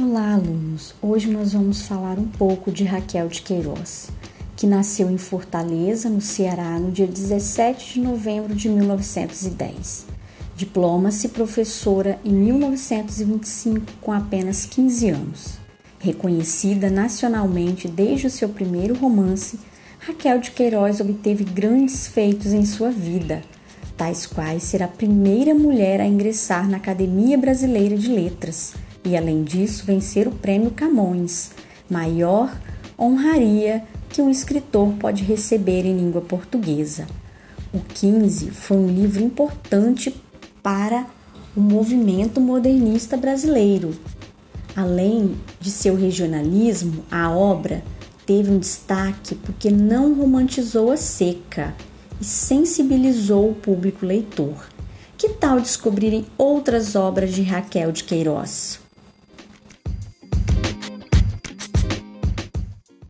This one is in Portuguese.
Olá, alunos! Hoje nós vamos falar um pouco de Raquel de Queiroz, que nasceu em Fortaleza, no Ceará, no dia 17 de novembro de 1910. Diploma-se professora em 1925 com apenas 15 anos. Reconhecida nacionalmente desde o seu primeiro romance, Raquel de Queiroz obteve grandes feitos em sua vida, tais quais ser a primeira mulher a ingressar na Academia Brasileira de Letras e, além disso, vencer o Prêmio Camões, maior honraria que um escritor pode receber em língua portuguesa. O 15 foi um livro importante para o movimento modernista brasileiro. Além de seu regionalismo, a obra teve um destaque porque não romantizou a seca e sensibilizou o público leitor. Que tal descobrirem outras obras de Raquel de Queiroz?